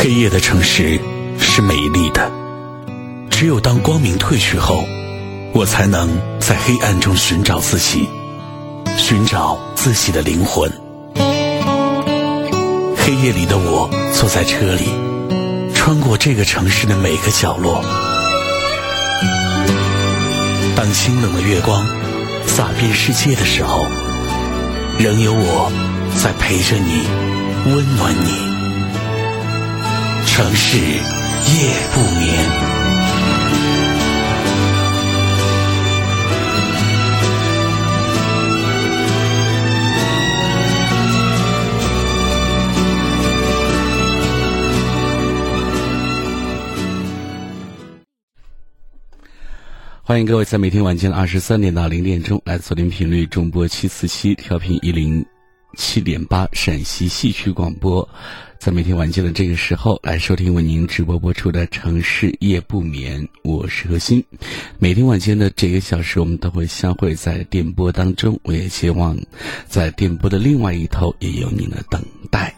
黑夜的城市是美丽的，只有当光明褪去后，我才能在黑暗中寻找自己，寻找自己的灵魂。黑夜里的我坐在车里，穿过这个城市的每个角落。当清冷的月光洒遍世界的时候，仍有我在陪着你，温暖你。城市夜不眠。欢迎各位在每天晚间二十三点到零点钟来锁定频率中波七四七调频一零七点八陕西戏曲广播。在每天晚间的这个时候来收听为您直播播出的《城市夜不眠》，我是何欣。每天晚间的这个小时，我们都会相会在电波当中。我也希望，在电波的另外一头也有您的等待。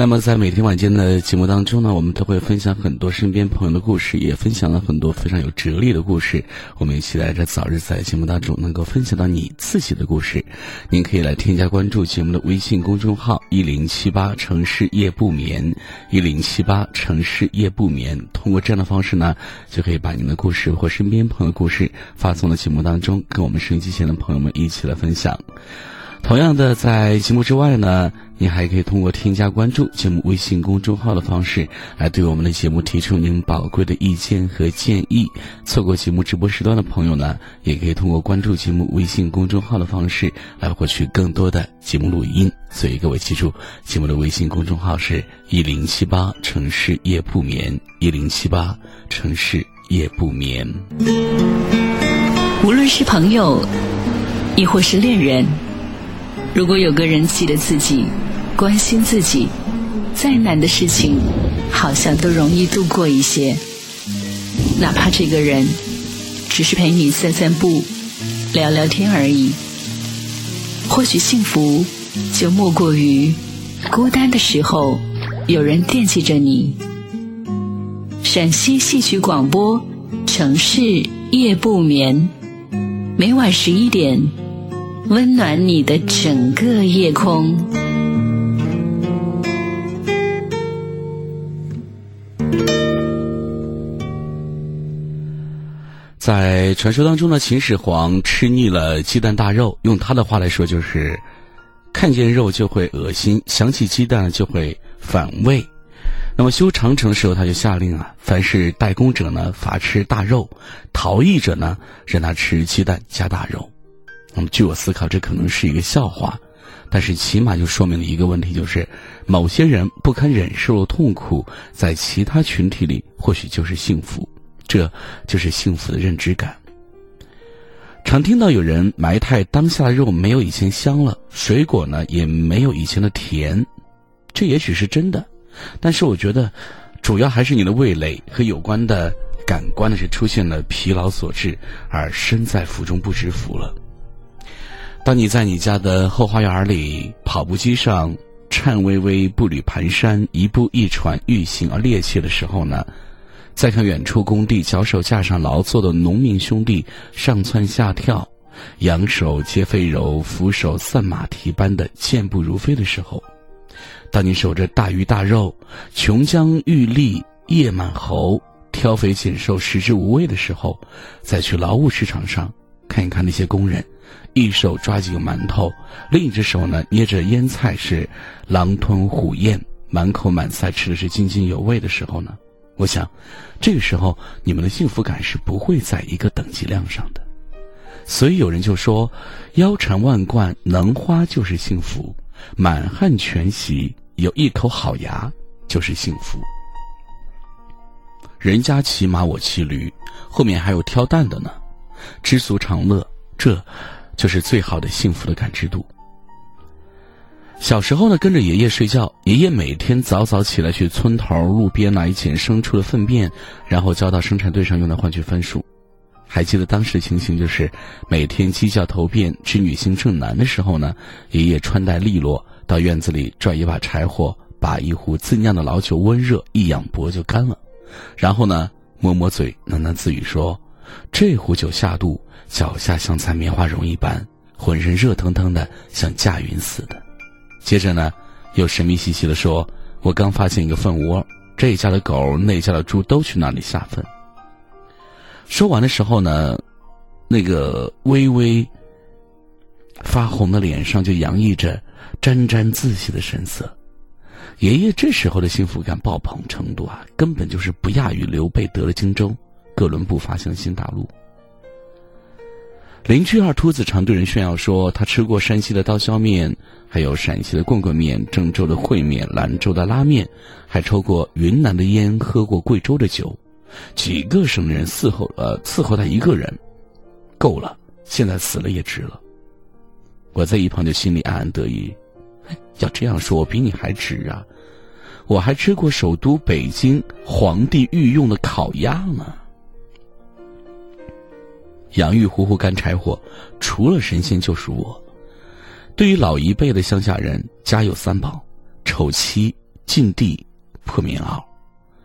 那么，在每天晚间的节目当中呢，我们都会分享很多身边朋友的故事，也分享了很多非常有哲理的故事。我们也期待着早日在节目当中能够分享到你自己的故事。您可以来添加关注节目的微信公众号“一零七八城市夜不眠”，一零七八城市夜不眠。通过这样的方式呢，就可以把您的故事或身边朋友的故事发送到节目当中，跟我们收音机前的朋友们一起来分享。同样的，在节目之外呢，您还可以通过添加关注节目微信公众号的方式，来对我们的节目提出您宝贵的意见和建议。错过节目直播时段的朋友呢，也可以通过关注节目微信公众号的方式来获取更多的节目录音。所以各位记住，节目的微信公众号是一零七八城市夜不眠，一零七八城市夜不眠。无论是朋友，亦或是恋人。如果有个人记得自己，关心自己，再难的事情，好像都容易度过一些。哪怕这个人只是陪你散散步、聊聊天而已。或许幸福就莫过于孤单的时候有人惦记着你。陕西戏曲广播，城市夜不眠，每晚十一点。温暖你的整个夜空。在传说当中呢，秦始皇吃腻了鸡蛋大肉，用他的话来说就是：“看见肉就会恶心，想起鸡蛋就会反胃。”那么修长城的时候，他就下令啊，凡是代工者呢罚吃大肉，逃逸者呢让他吃鸡蛋加大肉。据我思考，这可能是一个笑话，但是起码就说明了一个问题，就是某些人不堪忍受的痛苦，在其他群体里或许就是幸福，这就是幸福的认知感。常听到有人埋汰当下的肉没有以前香了，水果呢也没有以前的甜，这也许是真的，但是我觉得，主要还是你的味蕾和有关的感官呢是出现了疲劳所致，而身在福中不知福了。当你在你家的后花园里跑步机上颤巍巍步履蹒跚一步一喘欲行而趔趄的时候呢，再看远处工地脚手架上劳作的农民兄弟上蹿下跳，仰手接飞柔，俯手散马蹄般的健步如飞的时候，当你守着大鱼大肉，琼浆玉立叶满喉，挑肥拣瘦食之无味的时候，再去劳务市场上看一看那些工人。一手抓几个馒头，另一只手呢捏着腌菜，是狼吞虎咽，满口满腮吃的是津津有味的时候呢，我想，这个时候你们的幸福感是不会在一个等级量上的。所以有人就说，腰缠万贯能花就是幸福，满汉全席有一口好牙就是幸福。人家骑马我骑驴，后面还有挑担的呢，知足常乐，这。就是最好的幸福的感知度。小时候呢，跟着爷爷睡觉，爷爷每天早早起来去村头路边拿一捡牲畜的粪便，然后交到生产队上用来换取分数。还记得当时的情形，就是每天鸡叫头遍，织女星正南的时候呢，爷爷穿戴利落，到院子里拽一把柴火，把一壶自酿的老酒温热一仰脖就干了，然后呢，抹抹嘴，喃喃自语说：“这壶酒下肚，脚下像踩棉花绒一般，浑身热腾腾的，像驾云似的。”接着呢，又神秘兮兮的说：“我刚发现一个粪窝，这家的狗，那家的猪都去那里下粪。”说完的时候呢，那个微微发红的脸上就洋溢着沾沾自喜的神色。爷爷这时候的幸福感爆棚程度啊，根本就是不亚于刘备得了荆州，哥伦布发现了新大陆。邻居二秃子常对人炫耀说，他吃过山西的刀削面，还有陕西的棍棍面、郑州的烩面、兰州的拉面，还抽过云南的烟，喝过贵州的酒，几个省的人伺候呃伺候他一个人，够了，现在死了也值了。我在一旁就心里暗暗得意。要这样说，我比你还值啊！我还吃过首都北京皇帝御用的烤鸭呢。养育糊糊干柴火，除了神仙就是我。对于老一辈的乡下人，家有三宝：丑妻、禁地、破棉袄。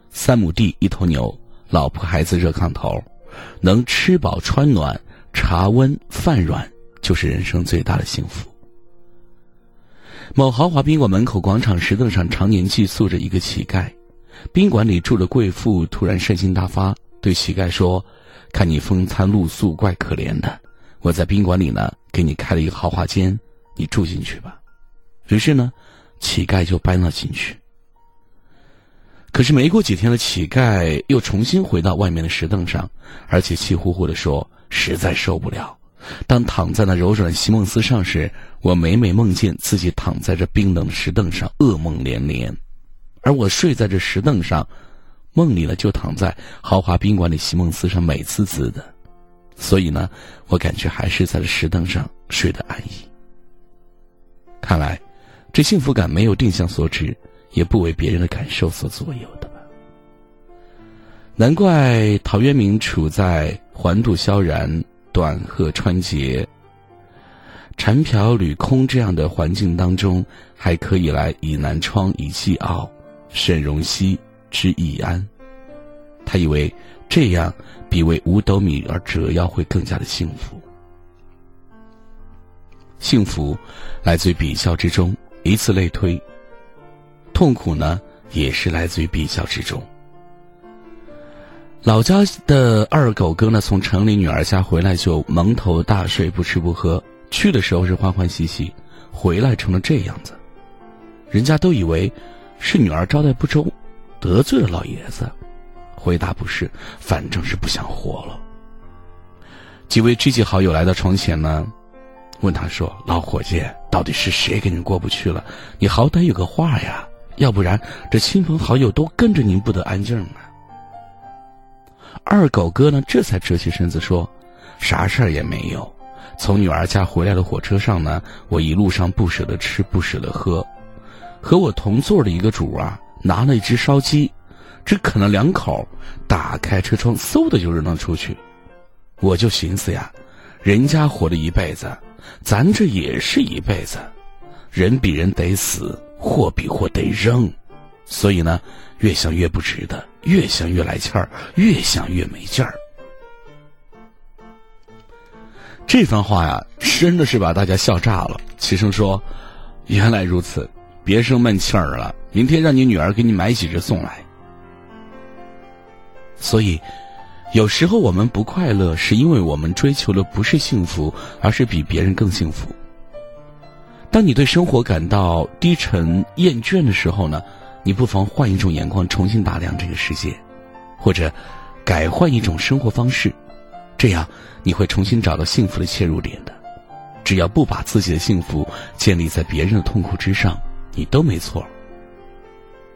三亩地，一头牛，老婆孩子热炕头，能吃饱穿暖，茶温饭软，就是人生最大的幸福。某豪华宾馆门口广场石凳上，常年寄宿着一个乞丐。宾馆里住的贵妇突然善心大发，对乞丐说：“看你风餐露宿，怪可怜的。我在宾馆里呢，给你开了一个豪华间，你住进去吧。”于是呢，乞丐就搬了进去。可是没过几天的乞丐又重新回到外面的石凳上，而且气呼呼的说：“实在受不了。”当躺在那柔软席梦思上时，我每每梦见自己躺在这冰冷的石凳上，噩梦连连；而我睡在这石凳上，梦里呢就躺在豪华宾馆里席梦思上，美滋滋的。所以呢，我感觉还是在这石凳上睡得安逸。看来，这幸福感没有定向所指，也不为别人的感受所左右的吧。难怪陶渊明处在环渡萧然。短鹤穿节，蝉瓢履空这样的环境当中，还可以来倚南窗以寄傲，沈荣兮之以安。他以为这样比为五斗米而折腰会更加的幸福。幸福来自于比较之中，以此类推。痛苦呢，也是来自于比较之中。老家的二狗哥呢，从城里女儿家回来就蒙头大睡，不吃不喝。去的时候是欢欢喜喜，回来成了这样子，人家都以为是女儿招待不周，得罪了老爷子。回答不是，反正是不想活了。几位知己好友来到床前呢，问他说：“老伙计，到底是谁跟你过不去了？你好歹有个话呀，要不然这亲朋好友都跟着您不得安静啊。”二狗哥呢，这才折起身子说：“啥事儿也没有。从女儿家回来的火车上呢，我一路上不舍得吃，不舍得喝。和我同座的一个主啊，拿了一只烧鸡，只啃了两口，打开车窗，嗖的就扔了出去。我就寻思呀，人家活了一辈子，咱这也是一辈子，人比人得死，货比货得扔。所以呢。”越想越不值得，越想越来气儿，越想越没劲儿。这番话呀，真的是把大家笑炸了。齐声说：“原来如此，别生闷气儿了。明天让你女儿给你买几只送来。”所以，有时候我们不快乐，是因为我们追求的不是幸福，而是比别人更幸福。当你对生活感到低沉厌倦的时候呢？你不妨换一种眼光，重新打量这个世界，或者改换一种生活方式，这样你会重新找到幸福的切入点的。只要不把自己的幸福建立在别人的痛苦之上，你都没错。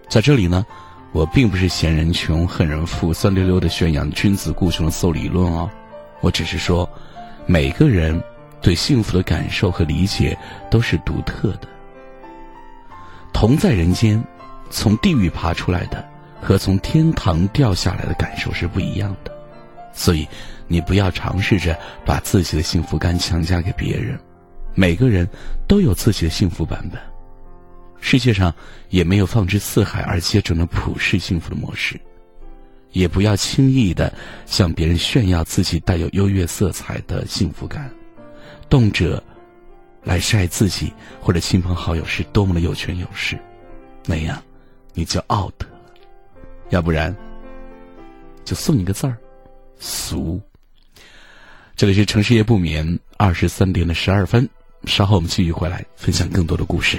在这里呢，我并不是嫌人穷恨人富，酸溜溜的宣扬君子固穷的馊理论哦。我只是说，每个人对幸福的感受和理解都是独特的，同在人间。从地狱爬出来的和从天堂掉下来的感受是不一样的，所以你不要尝试着把自己的幸福感强加给别人。每个人都有自己的幸福版本。世界上也没有放之四海而皆准的普世幸福的模式。也不要轻易的向别人炫耀自己带有优越色彩的幸福感，动辄来晒自己或者亲朋好友是多么的有权有势，那样你就 out。要不然，就送你个字儿，俗。这里是城市夜不眠，二十三点的十二分，稍后我们继续回来分享更多的故事。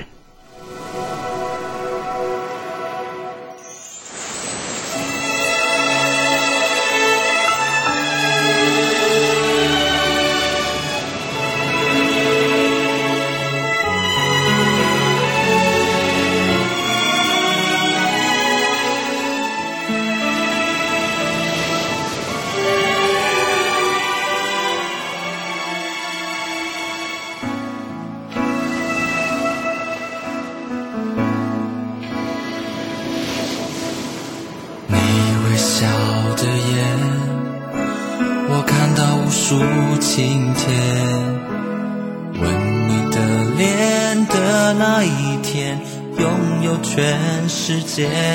shit.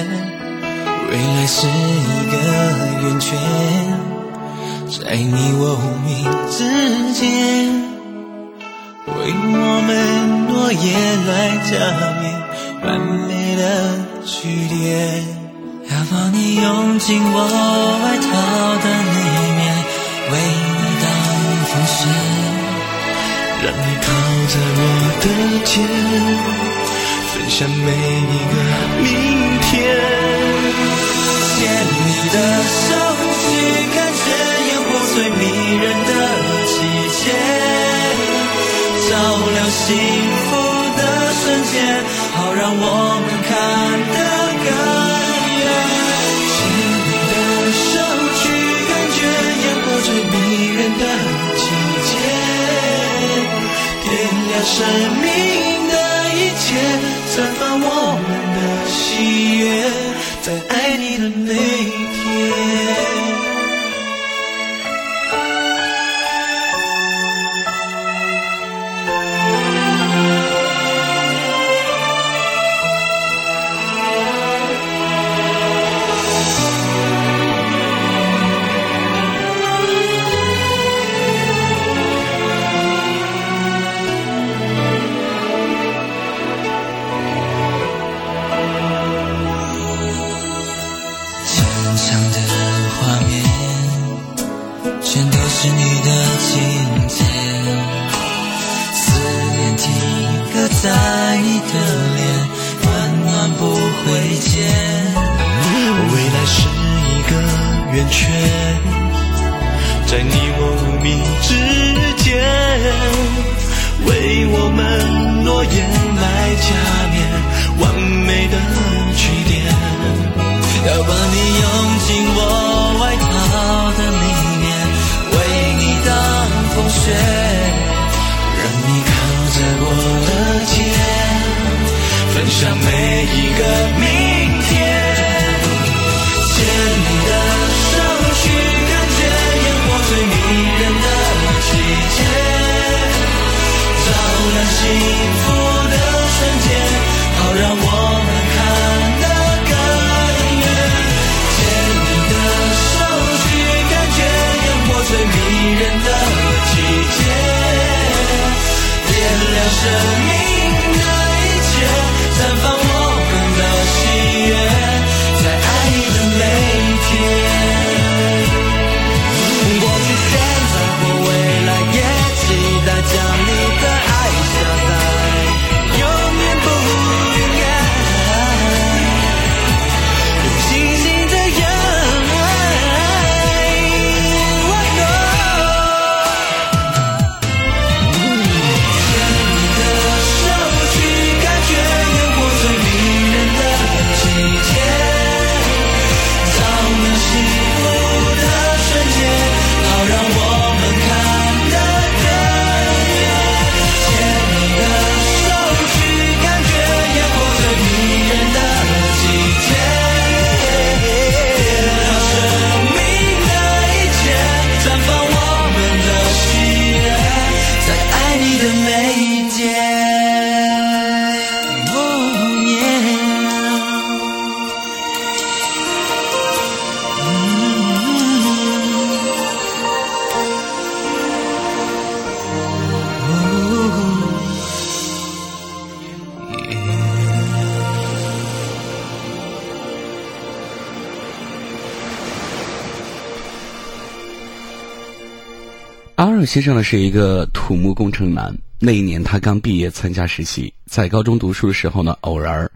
先生呢是一个土木工程男。那一年他刚毕业参加实习，在高中读书的时候呢，偶然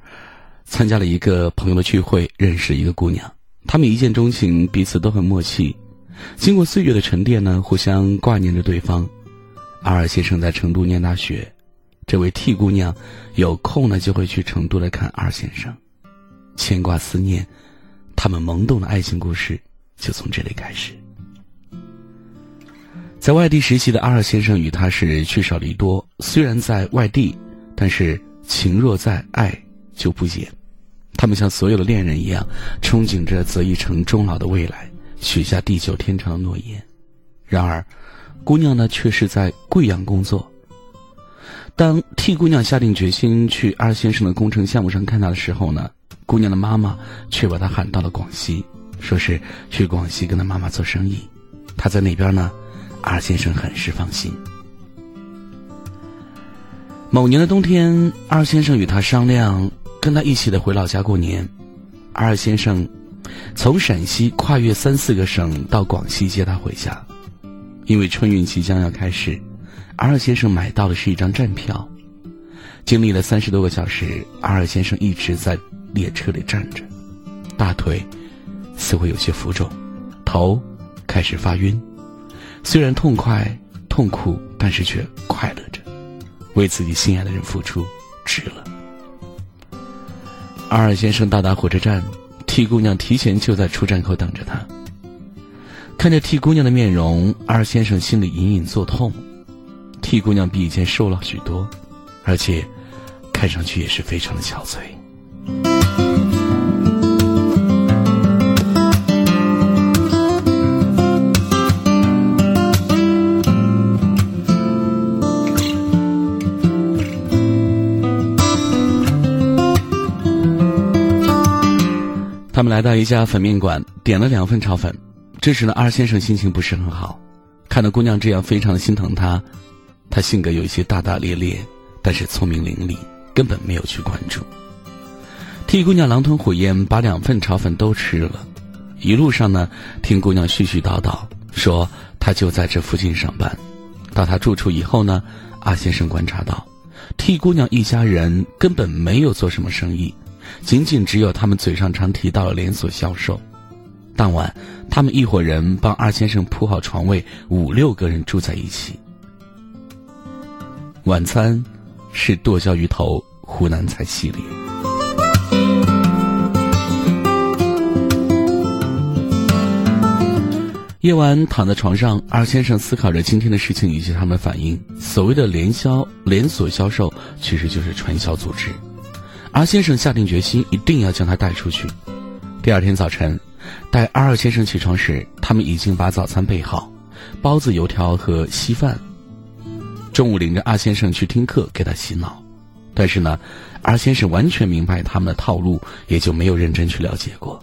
参加了一个朋友的聚会，认识一个姑娘。他们一见钟情，彼此都很默契。经过岁月的沉淀呢，互相挂念着对方。阿尔先生在成都念大学，这位 T 姑娘有空呢就会去成都来看二先生，牵挂思念，他们萌动的爱情故事就从这里开始。在外地实习的阿尔先生与他是聚少离多，虽然在外地，但是情若在，爱就不减。他们像所有的恋人一样，憧憬着择一城终老的未来，许下地久天长的诺言。然而，姑娘呢却是在贵阳工作。当替姑娘下定决心去阿先生的工程项目上看他的时候呢，姑娘的妈妈却把她喊到了广西，说是去广西跟她妈妈做生意。她在那边呢。二先生很是放心。某年的冬天，二先生与他商量，跟他一起的回老家过年。二先生从陕西跨越三四个省到广西接他回家，因为春运即将要开始，二先生买到的是一张站票。经历了三十多个小时，二先生一直在列车里站着，大腿似乎有些浮肿，头开始发晕。虽然痛快、痛苦，但是却快乐着，为自己心爱的人付出，值了。二二先生到达火车站，T 姑娘提前就在出站口等着他。看着 T 姑娘的面容，二先生心里隐隐作痛。T 姑娘比以前瘦了许多，而且看上去也是非常的憔悴。来到一家粉面馆，点了两份炒粉。这时呢，二先生心情不是很好，看到姑娘这样，非常的心疼她。他性格有一些大大咧咧，但是聪明伶俐，根本没有去关注。替姑娘狼吞虎咽，把两份炒粉都吃了。一路上呢，听姑娘絮絮叨叨说，她就在这附近上班。到她住处以后呢，阿先生观察到，替姑娘一家人根本没有做什么生意。仅仅只有他们嘴上常提到的连锁销售。当晚，他们一伙人帮二先生铺好床位，五六个人住在一起。晚餐是剁椒鱼头湖南菜系列。夜晚躺在床上，二先生思考着今天的事情以及他们的反应。所谓的联销连锁销售，其实就是传销组织。阿先生下定决心，一定要将他带出去。第二天早晨，待阿二先生起床时，他们已经把早餐备好，包子、油条和稀饭。中午领着阿先生去听课，给他洗脑。但是呢，阿先生完全明白他们的套路，也就没有认真去了解过。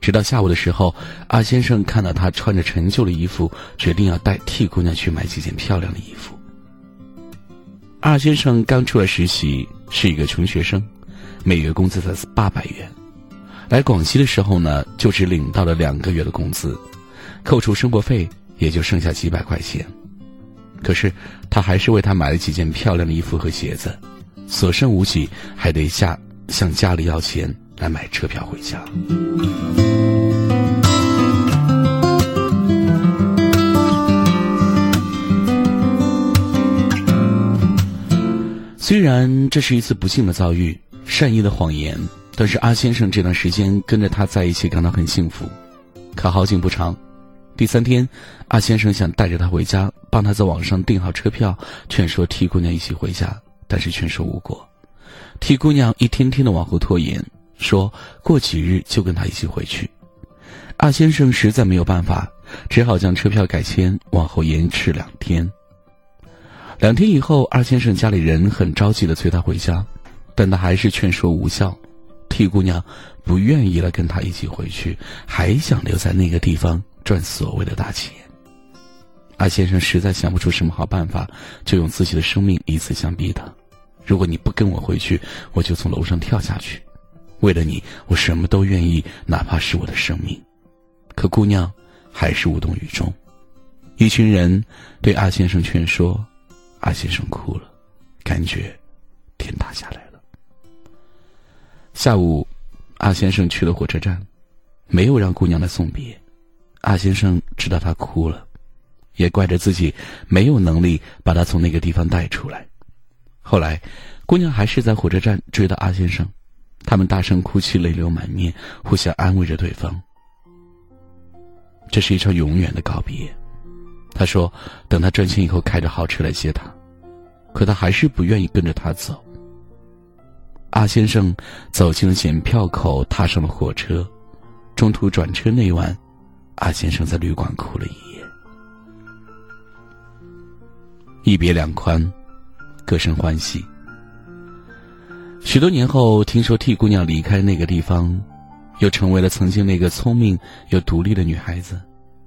直到下午的时候，阿先生看到他穿着陈旧的衣服，决定要代替姑娘去买几件漂亮的衣服。二先生刚出来实习，是一个穷学生。每月工资才八百元，来广西的时候呢，就只领到了两个月的工资，扣除生活费也就剩下几百块钱。可是他还是为他买了几件漂亮的衣服和鞋子，所剩无几，还得下向家里要钱来买车票回家。虽然这是一次不幸的遭遇。善意的谎言，但是阿先生这段时间跟着他在一起感到很幸福。可好景不长，第三天，阿先生想带着她回家，帮她在网上订好车票，劝说 T 姑娘一起回家，但是劝说无果。T 姑娘一天天的往后拖延，说过几日就跟他一起回去。阿先生实在没有办法，只好将车票改签，往后延迟两天。两天以后，二先生家里人很着急的催他回家。但他还是劝说无效，T 姑娘不愿意了跟他一起回去，还想留在那个地方赚所谓的大钱。阿先生实在想不出什么好办法，就用自己的生命以此相逼他：如果你不跟我回去，我就从楼上跳下去。为了你，我什么都愿意，哪怕是我的生命。可姑娘还是无动于衷。一群人对阿先生劝说，阿先生哭了，感觉天塌下来了。下午，阿先生去了火车站，没有让姑娘来送别。阿先生知道她哭了，也怪着自己没有能力把她从那个地方带出来。后来，姑娘还是在火车站追到阿先生，他们大声哭泣，泪流满面，互相安慰着对方。这是一场永远的告别。他说：“等他赚钱以后，开着豪车来接她。”可他还是不愿意跟着他走。阿先生走进了检票口，踏上了火车。中途转车那晚，阿先生在旅馆哭了一夜。一别两宽，各生欢喜。许多年后，听说替姑娘离开那个地方，又成为了曾经那个聪明又独立的女孩子，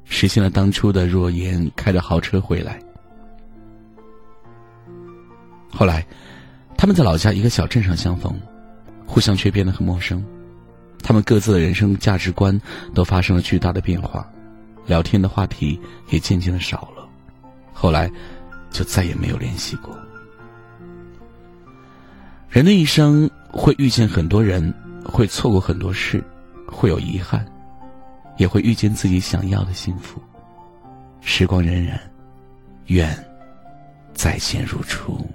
实现了当初的诺言，开着豪车回来。后来。他们在老家一个小镇上相逢，互相却变得很陌生。他们各自的人生价值观都发生了巨大的变化，聊天的话题也渐渐的少了。后来，就再也没有联系过。人的一生会遇见很多人，会错过很多事，会有遗憾，也会遇见自己想要的幸福。时光荏苒，愿再见如初。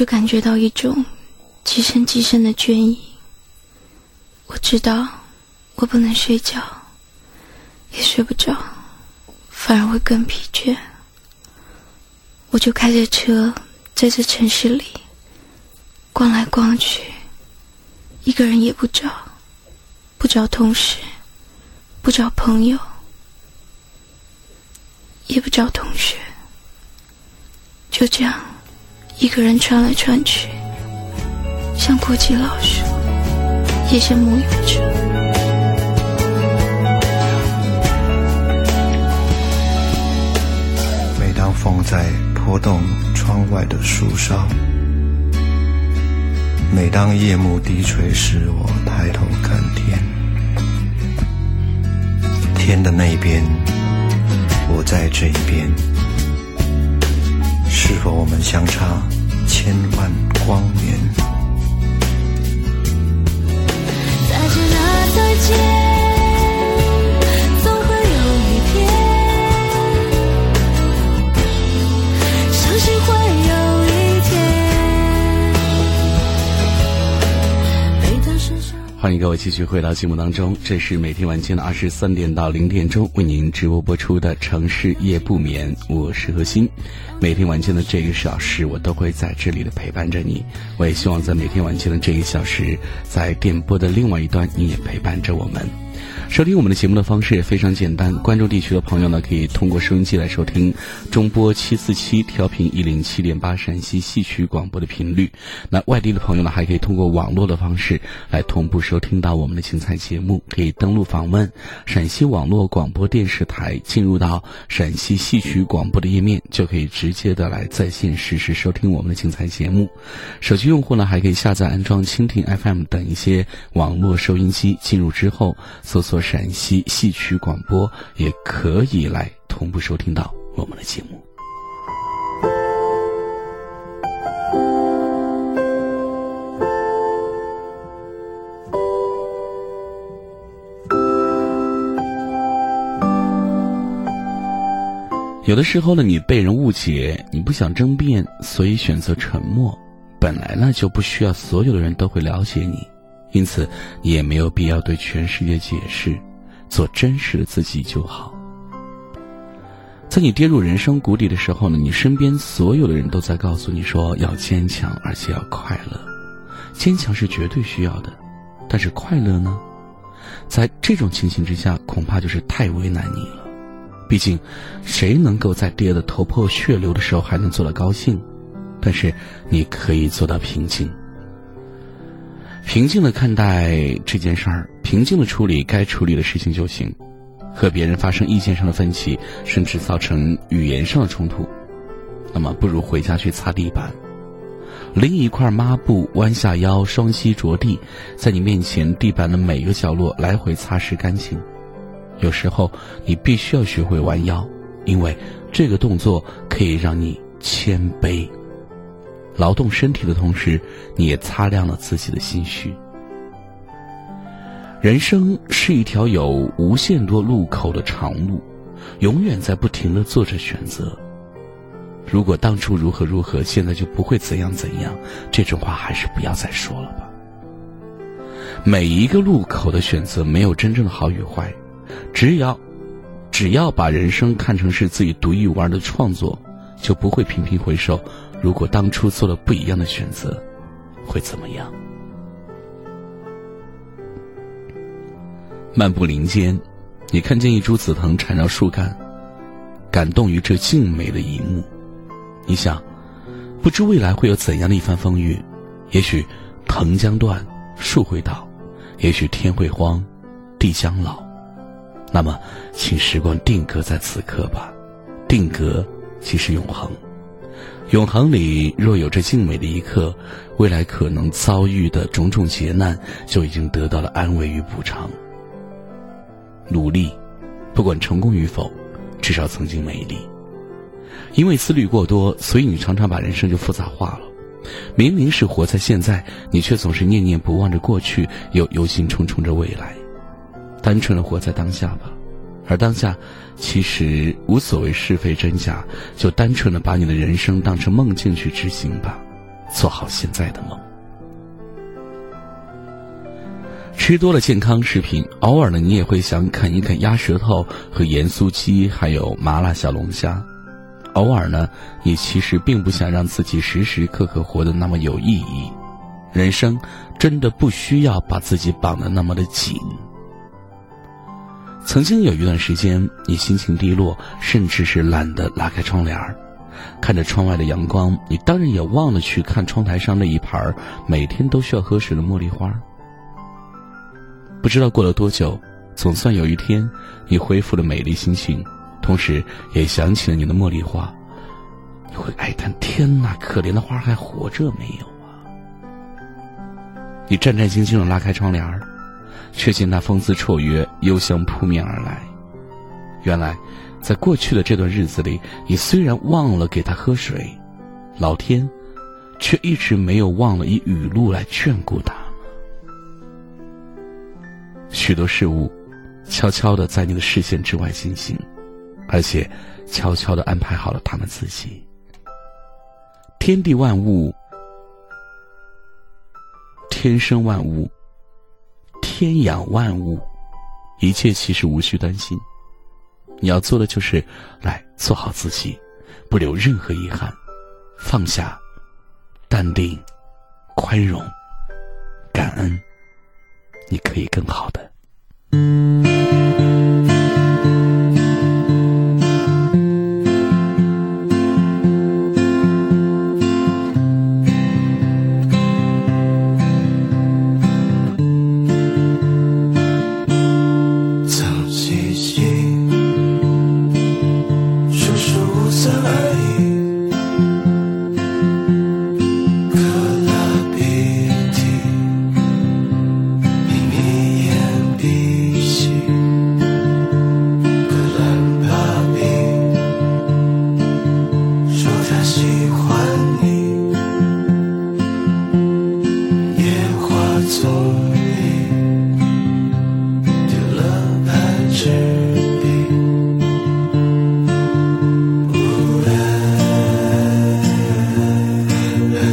就感觉到一种极深极深的倦意。我知道我不能睡觉，也睡不着，反而会更疲倦。我就开着车在这城市里逛来逛去，一个人也不找，不找同事，不找朋友，也不找同学，就这样一个人穿来穿去，像过街老鼠，也像牧羊者。每当风在。拨动窗外的树梢，每当夜幕低垂时，我抬头看天，天的那边，我在这一边，是否我们相差千万光年？再见啊，再见。欢迎各位继续回到节目当中，这是每天晚间的二十三点到零点钟为您直播播出的城市夜不眠，我是何欣。每天晚间的这一个小时，我都会在这里的陪伴着你。我也希望在每天晚间的这一小时，在电波的另外一端，你也陪伴着我们。收听我们的节目的方式也非常简单，关注地区的朋友呢，可以通过收音机来收听中波七四七调频一零七点八陕西戏曲广播的频率。那外地的朋友呢，还可以通过网络的方式来同步收听到我们的精彩节目。可以登录访问陕西网络广播电视台，进入到陕西戏曲广播的页面，就可以直接的来在线实时收听我们的精彩节目。手机用户呢，还可以下载安装蜻蜓 FM 等一些网络收音机，进入之后搜索。陕西戏曲广播也可以来同步收听到我们的节目。有的时候呢，你被人误解，你不想争辩，所以选择沉默。本来呢，就不需要所有的人都会了解你。因此，你也没有必要对全世界解释，做真实的自己就好。在你跌入人生谷底的时候呢，你身边所有的人都在告诉你说要坚强，而且要快乐。坚强是绝对需要的，但是快乐呢？在这种情形之下，恐怕就是太为难你了。毕竟，谁能够在跌得头破血流的时候还能做到高兴？但是，你可以做到平静。平静的看待这件事儿，平静的处理该处理的事情就行。和别人发生意见上的分歧，甚至造成语言上的冲突，那么不如回家去擦地板，拎一块抹布，弯下腰，双膝着地，在你面前地板的每个角落来回擦拭干净。有时候你必须要学会弯腰，因为这个动作可以让你谦卑。劳动身体的同时，你也擦亮了自己的心绪。人生是一条有无限多路口的长路，永远在不停的做着选择。如果当初如何如何，现在就不会怎样怎样，这种话还是不要再说了吧。每一个路口的选择没有真正的好与坏，只要只要把人生看成是自己独一无二的创作，就不会频频回首。如果当初做了不一样的选择，会怎么样？漫步林间，你看见一株紫藤缠绕树干，感动于这静美的一幕。你想，不知未来会有怎样的一番风雨？也许藤将断，树会倒；也许天会荒，地将老。那么，请时光定格在此刻吧，定格即是永恒。永恒里若有这静美的一刻，未来可能遭遇的种种劫难就已经得到了安慰与补偿。努力，不管成功与否，至少曾经美丽。因为思虑过多，所以你常常把人生就复杂化了。明明是活在现在，你却总是念念不忘着过去，又忧心忡忡着未来。单纯的活在当下吧，而当下，其实无所谓是非真假，就单纯的把你的人生当成梦境去执行吧，做好现在的梦。吃多了健康食品，偶尔呢，你也会想啃一啃鸭舌头和盐酥鸡，还有麻辣小龙虾。偶尔呢，你其实并不想让自己时时刻刻活得那么有意义。人生真的不需要把自己绑得那么的紧。曾经有一段时间，你心情低落，甚至是懒得拉开窗帘儿，看着窗外的阳光，你当然也忘了去看窗台上那一盘每天都需要喝水的茉莉花。不知道过了多久，总算有一天，你恢复了美丽心情，同时也想起了你的茉莉花，你会哀叹：天哪，可怜的花还活着没有啊？你战战兢兢的拉开窗帘儿。却见那风姿绰约，幽香扑面而来。原来，在过去的这段日子里，你虽然忘了给他喝水，老天，却一直没有忘了以雨露来眷顾他。许多事物，悄悄的在你的视线之外进行，而且悄悄的安排好了他们自己。天地万物，天生万物。天养万物，一切其实无需担心。你要做的就是来做好自己，不留任何遗憾，放下，淡定，宽容，感恩，你可以更好的。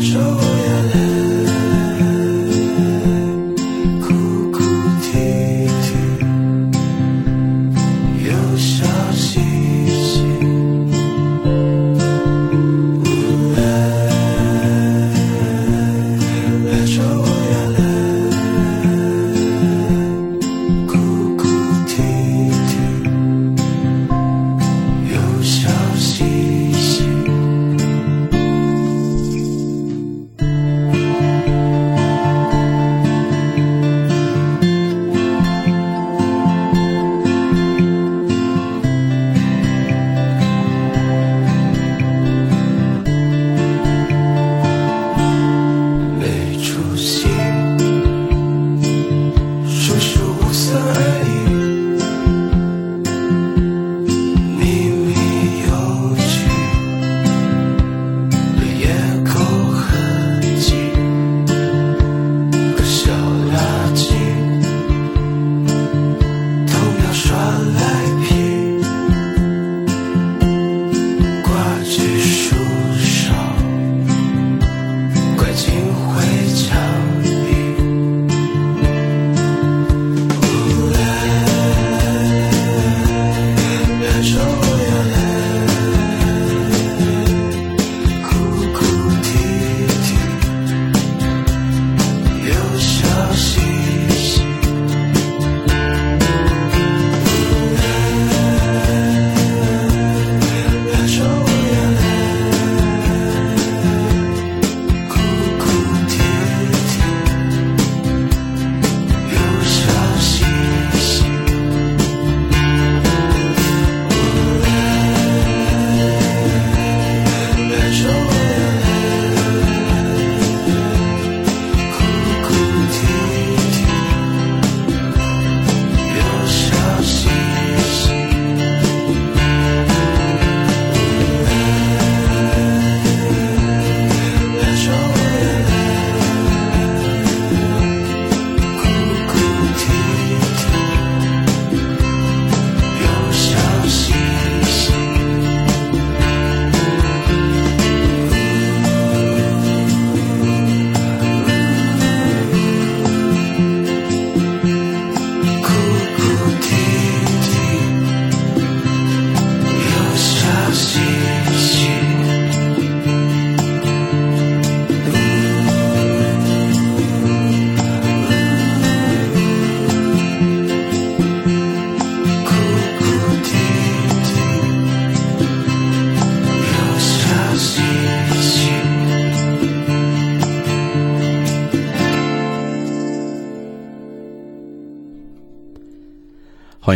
show.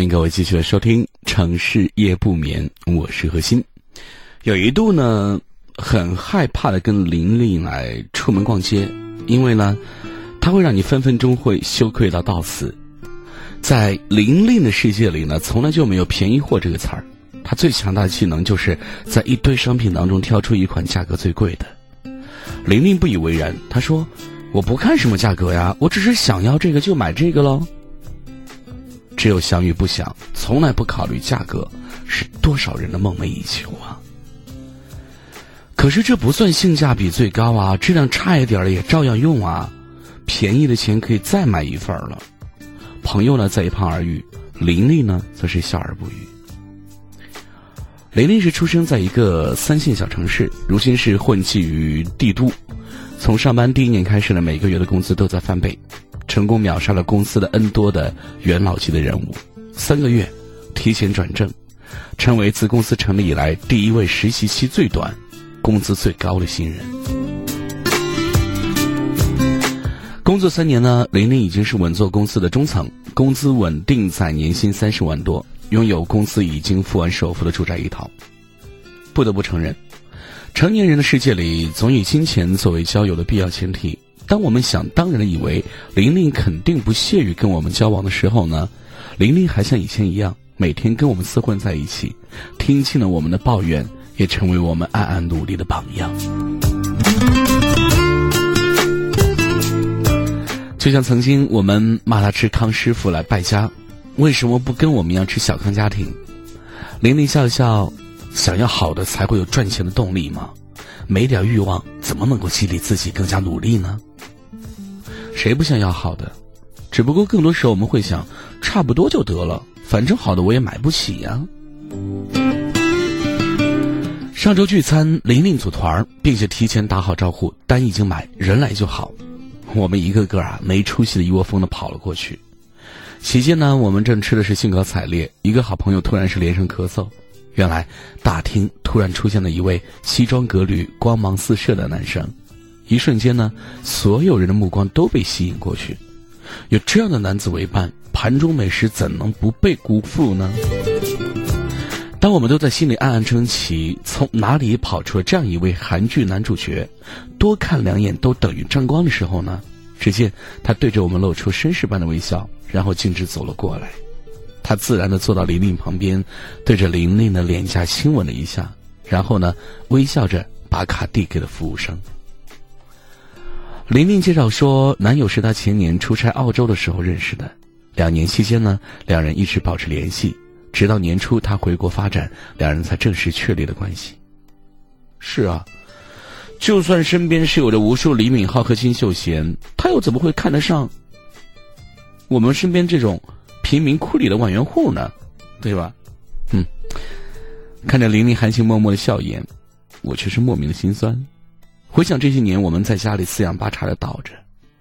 欢迎各位继续来收听《城市夜不眠》，我是何鑫。有一度呢，很害怕的跟玲玲来出门逛街，因为呢，她会让你分分钟会羞愧到到死。在玲玲的世界里呢，从来就没有便宜货这个词儿。她最强大的技能就是在一堆商品当中挑出一款价格最贵的。玲玲不以为然，她说：“我不看什么价格呀，我只是想要这个就买这个喽。”只有想与不想，从来不考虑价格，是多少人的梦寐以求啊！可是这不算性价比最高啊，质量差一点的也照样用啊，便宜的钱可以再买一份儿了。朋友呢在一旁耳语，玲玲呢则是笑而不语。玲玲是出生在一个三线小城市，如今是混迹于帝都，从上班第一年开始呢，每个月的工资都在翻倍。成功秒杀了公司的 N 多的元老级的人物，三个月提前转正，成为自公司成立以来第一位实习期最短、工资最高的新人。工作三年呢，玲玲已经是稳坐公司的中层，工资稳定在年薪三十万多，拥有公司已经付完首付的住宅一套。不得不承认，成年人的世界里总以金钱作为交友的必要前提。当我们想当然的以为玲玲肯定不屑于跟我们交往的时候呢，玲玲还像以前一样每天跟我们厮混在一起，听尽了我们的抱怨，也成为我们暗暗努力的榜样。就像曾经我们骂他吃康师傅来败家，为什么不跟我们一样吃小康家庭？玲玲笑笑，想要好的才会有赚钱的动力吗？没点欲望怎么能够激励自己更加努力呢？谁不想要好的？只不过更多时候我们会想，差不多就得了，反正好的我也买不起呀。上周聚餐，玲玲组团，并且提前打好招呼，单已经买，人来就好。我们一个个啊没出息的一窝蜂的跑了过去。期间呢，我们正吃的是兴高采烈，一个好朋友突然是连声咳嗽。原来大厅突然出现了一位西装革履、光芒四射的男生。一瞬间呢，所有人的目光都被吸引过去。有这样的男子为伴，盘中美食怎能不被辜负呢？当我们都在心里暗暗称奇，从哪里跑出了这样一位韩剧男主角？多看两眼都等于沾光的时候呢？只见他对着我们露出绅士般的微笑，然后径直走了过来。他自然的坐到玲玲旁边，对着玲玲的脸颊亲吻了一下，然后呢，微笑着把卡递给了服务生。玲玲介绍说，男友是她前年出差澳洲的时候认识的，两年期间呢，两人一直保持联系，直到年初他回国发展，两人才正式确立了关系。是啊，就算身边是有着无数李敏镐和金秀贤，他又怎么会看得上我们身边这种贫民窟里的万元户呢？对吧？嗯，看着玲玲含情脉脉的笑颜，我却是莫名的心酸。回想这些年，我们在家里四仰八叉的倒着，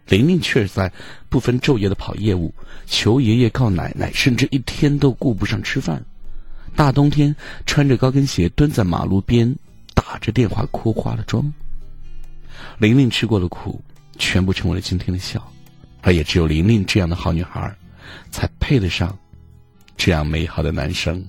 玲玲却在不分昼夜的跑业务，求爷爷告奶奶，甚至一天都顾不上吃饭。大冬天穿着高跟鞋蹲在马路边，打着电话哭花了妆。玲玲吃过的苦，全部成为了今天的笑，而也只有玲玲这样的好女孩，才配得上这样美好的男生。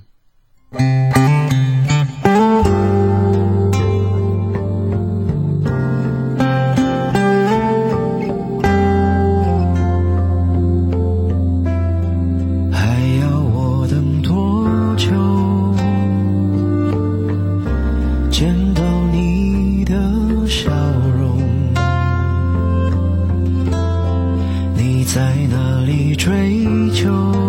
在哪里追求？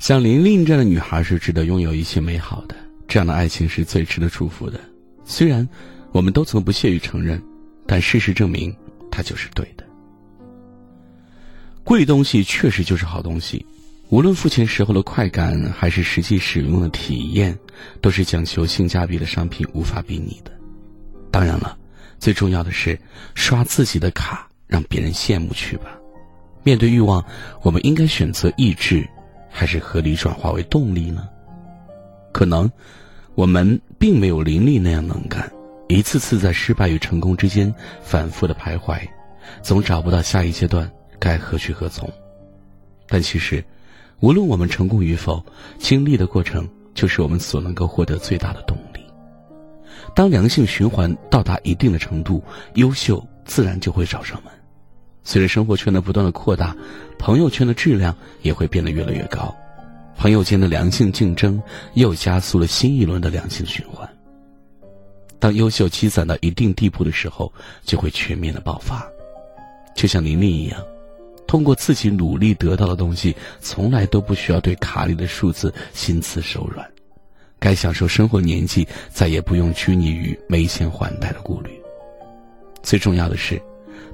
像玲玲这样的女孩是值得拥有一切美好的，这样的爱情是最值得祝福的。虽然我们都曾不屑于承认，但事实证明，它就是对的。贵东西确实就是好东西，无论付钱时候的快感，还是实际使用的体验，都是讲求性价比的商品无法比拟的。当然了，最重要的是刷自己的卡，让别人羡慕去吧。面对欲望，我们应该选择抑制。还是合理转化为动力呢？可能我们并没有林立那样能干，一次次在失败与成功之间反复的徘徊，总找不到下一阶段该何去何从。但其实，无论我们成功与否，经历的过程就是我们所能够获得最大的动力。当良性循环到达一定的程度，优秀自然就会找上门。随着生活圈的不断的扩大，朋友圈的质量也会变得越来越高，朋友间的良性竞争又加速了新一轮的良性循环。当优秀积攒到一定地步的时候，就会全面的爆发。就像玲玲一样，通过自己努力得到的东西，从来都不需要对卡里的数字心慈手软。该享受生活年纪，再也不用拘泥于没钱还贷的顾虑。最重要的是。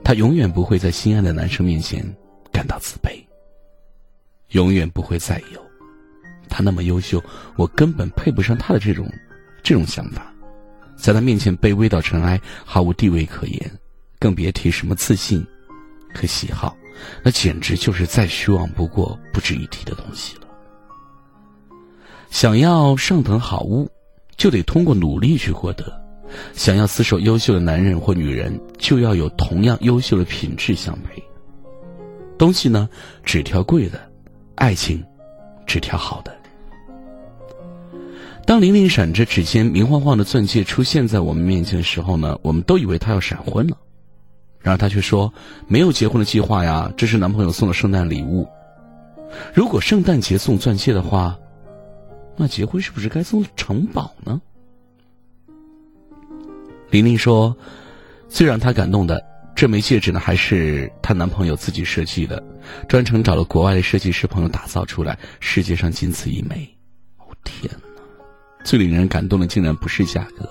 他永远不会在心爱的男生面前感到自卑，永远不会再有他那么优秀，我根本配不上他的这种这种想法，在他面前卑微到尘埃，毫无地位可言，更别提什么自信和喜好，那简直就是再虚妄不过、不值一提的东西了。想要上等好物，就得通过努力去获得。想要厮守优秀的男人或女人，就要有同样优秀的品质相配。东西呢，只挑贵的；爱情，只挑好的。当玲玲闪着指尖明晃晃的钻戒出现在我们面前的时候呢，我们都以为她要闪婚了。然而她却说没有结婚的计划呀，这是男朋友送的圣诞礼物。如果圣诞节送钻戒的话，那结婚是不是该送城堡呢？玲玲说，最让她感动的这枚戒指呢，还是她男朋友自己设计的，专程找了国外的设计师朋友打造出来，世界上仅此一枚。哦天哪！最令人感动的竟然不是价格，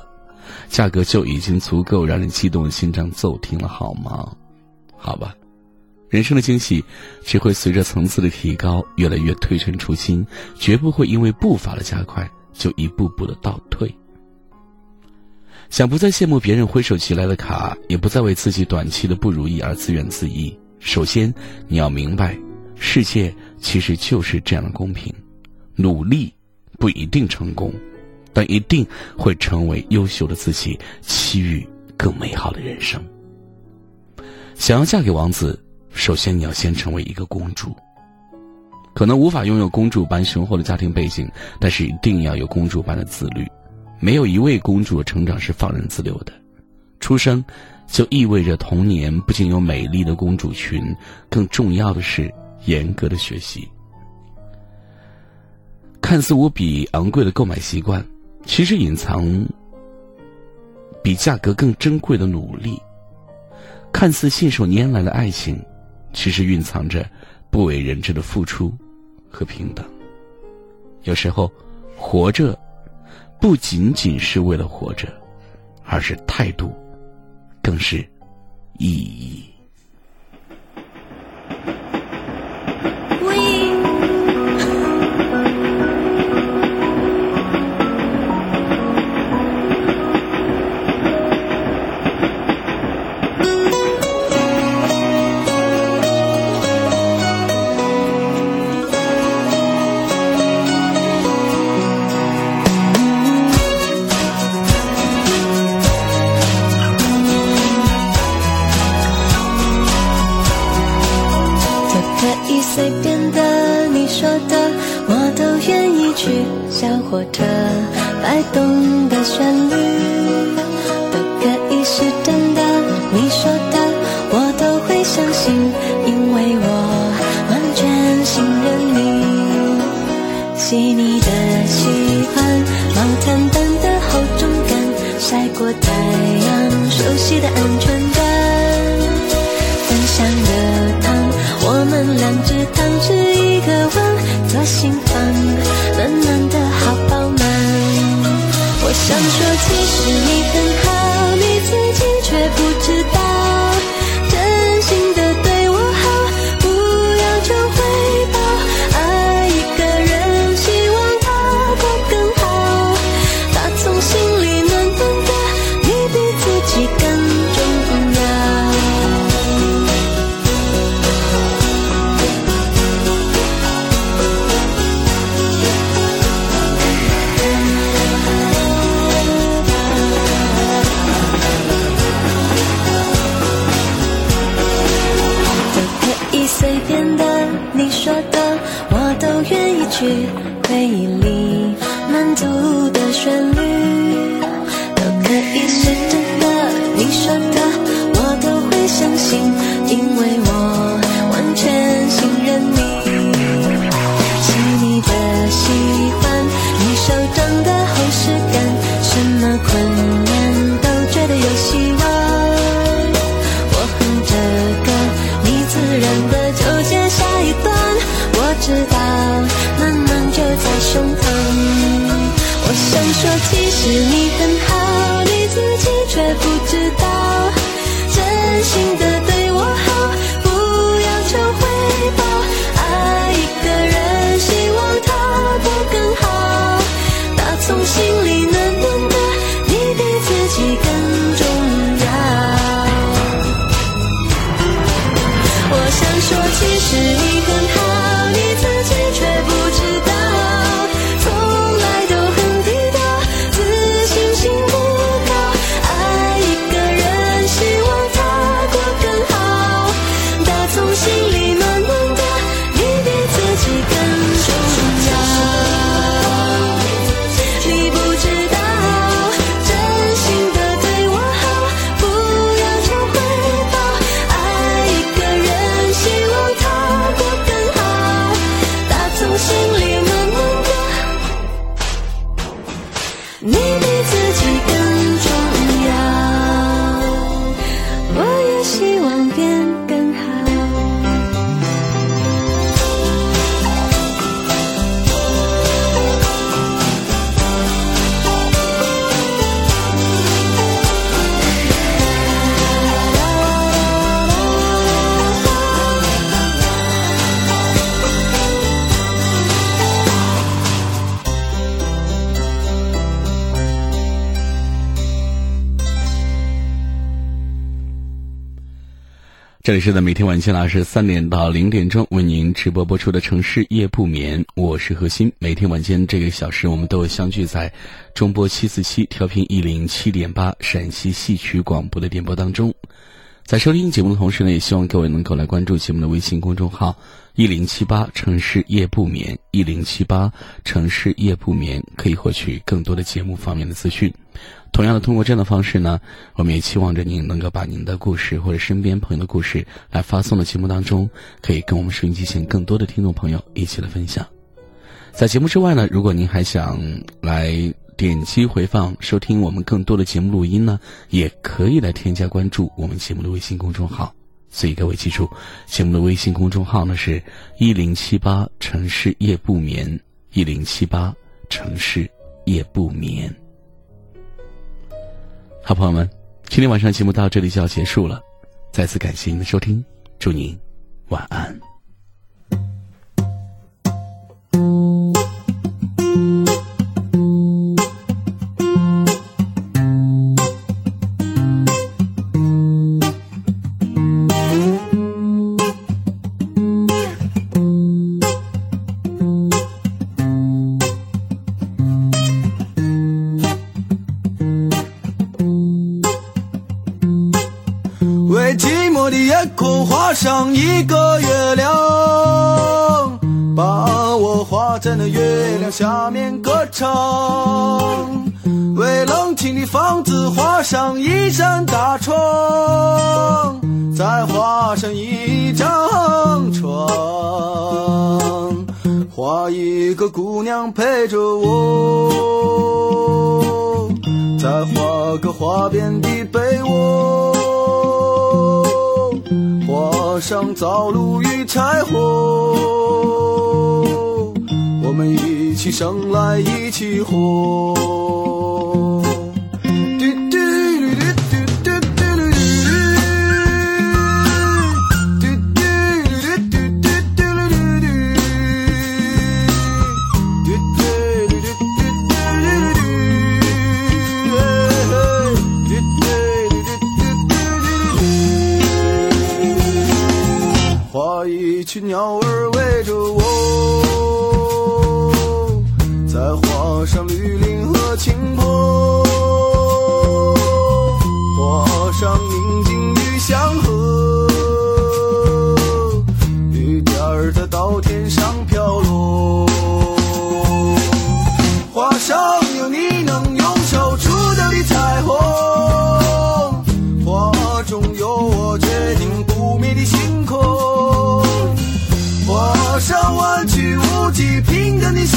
价格就已经足够让人激动的心脏骤停了，好吗？好吧。人生的惊喜，只会随着层次的提高，越来越推陈出新，绝不会因为步伐的加快就一步步的倒退。想不再羡慕别人挥手即来的卡，也不再为自己短期的不如意而自怨自艾。首先，你要明白，世界其实就是这样的公平。努力不一定成功，但一定会成为优秀的自己，期遇更美好的人生。想要嫁给王子。首先，你要先成为一个公主。可能无法拥有公主般雄厚的家庭背景，但是一定要有公主般的自律。没有一位公主成长是放任自流的。出生就意味着童年不仅有美丽的公主裙，更重要的是严格的学习。看似无比昂贵的购买习惯，其实隐藏比价格更珍贵的努力。看似信手拈来的爱情。其实蕴藏着不为人知的付出和平等。有时候，活着不仅仅是为了活着，而是态度，更是意义。说里是在每天晚间二十三点到零点钟为您直播播出的城市夜不眠，我是何欣。每天晚间这个小时，我们都相聚在中波七四七调频一零七点八陕西戏曲广播的电波当中。在收听节目的同时呢，也希望各位能够来关注节目的微信公众号一零七八城市夜不眠一零七八城市夜不眠，可以获取更多的节目方面的资讯。同样的，通过这样的方式呢，我们也期望着您能够把您的故事或者身边朋友的故事来发送到节目当中，可以跟我们收音机前更多的听众朋友一起来分享。在节目之外呢，如果您还想来点击回放收听我们更多的节目录音呢，也可以来添加关注我们节目的微信公众号。所以各位记住，节目的微信公众号呢是一零七八城市夜不眠，一零七八城市夜不眠。好朋友们，今天晚上节目到这里就要结束了，再次感谢您的收听，祝您晚安。上一扇大窗，再画上一张床，画一个姑娘陪着我，再画个花边的被窝。画上灶炉与柴火，我们一起生来一起活。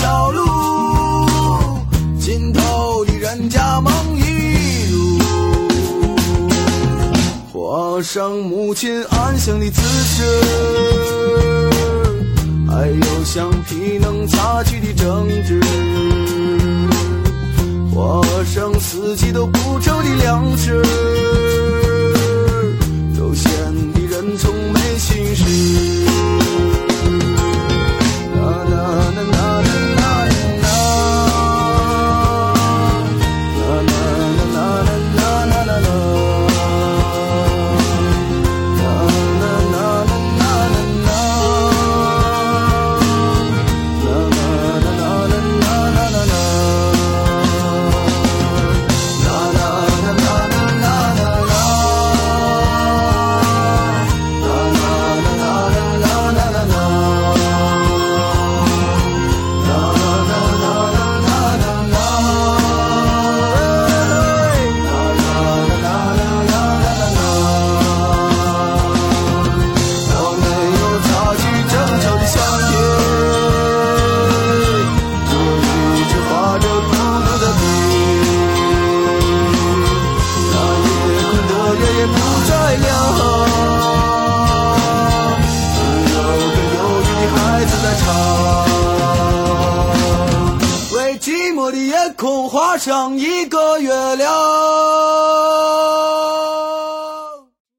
小路，尽头的人家梦一路，画上母亲安详的姿势，还有橡皮能擦去的争执。画上四季都不愁的粮食，悠闲的人从没心事。像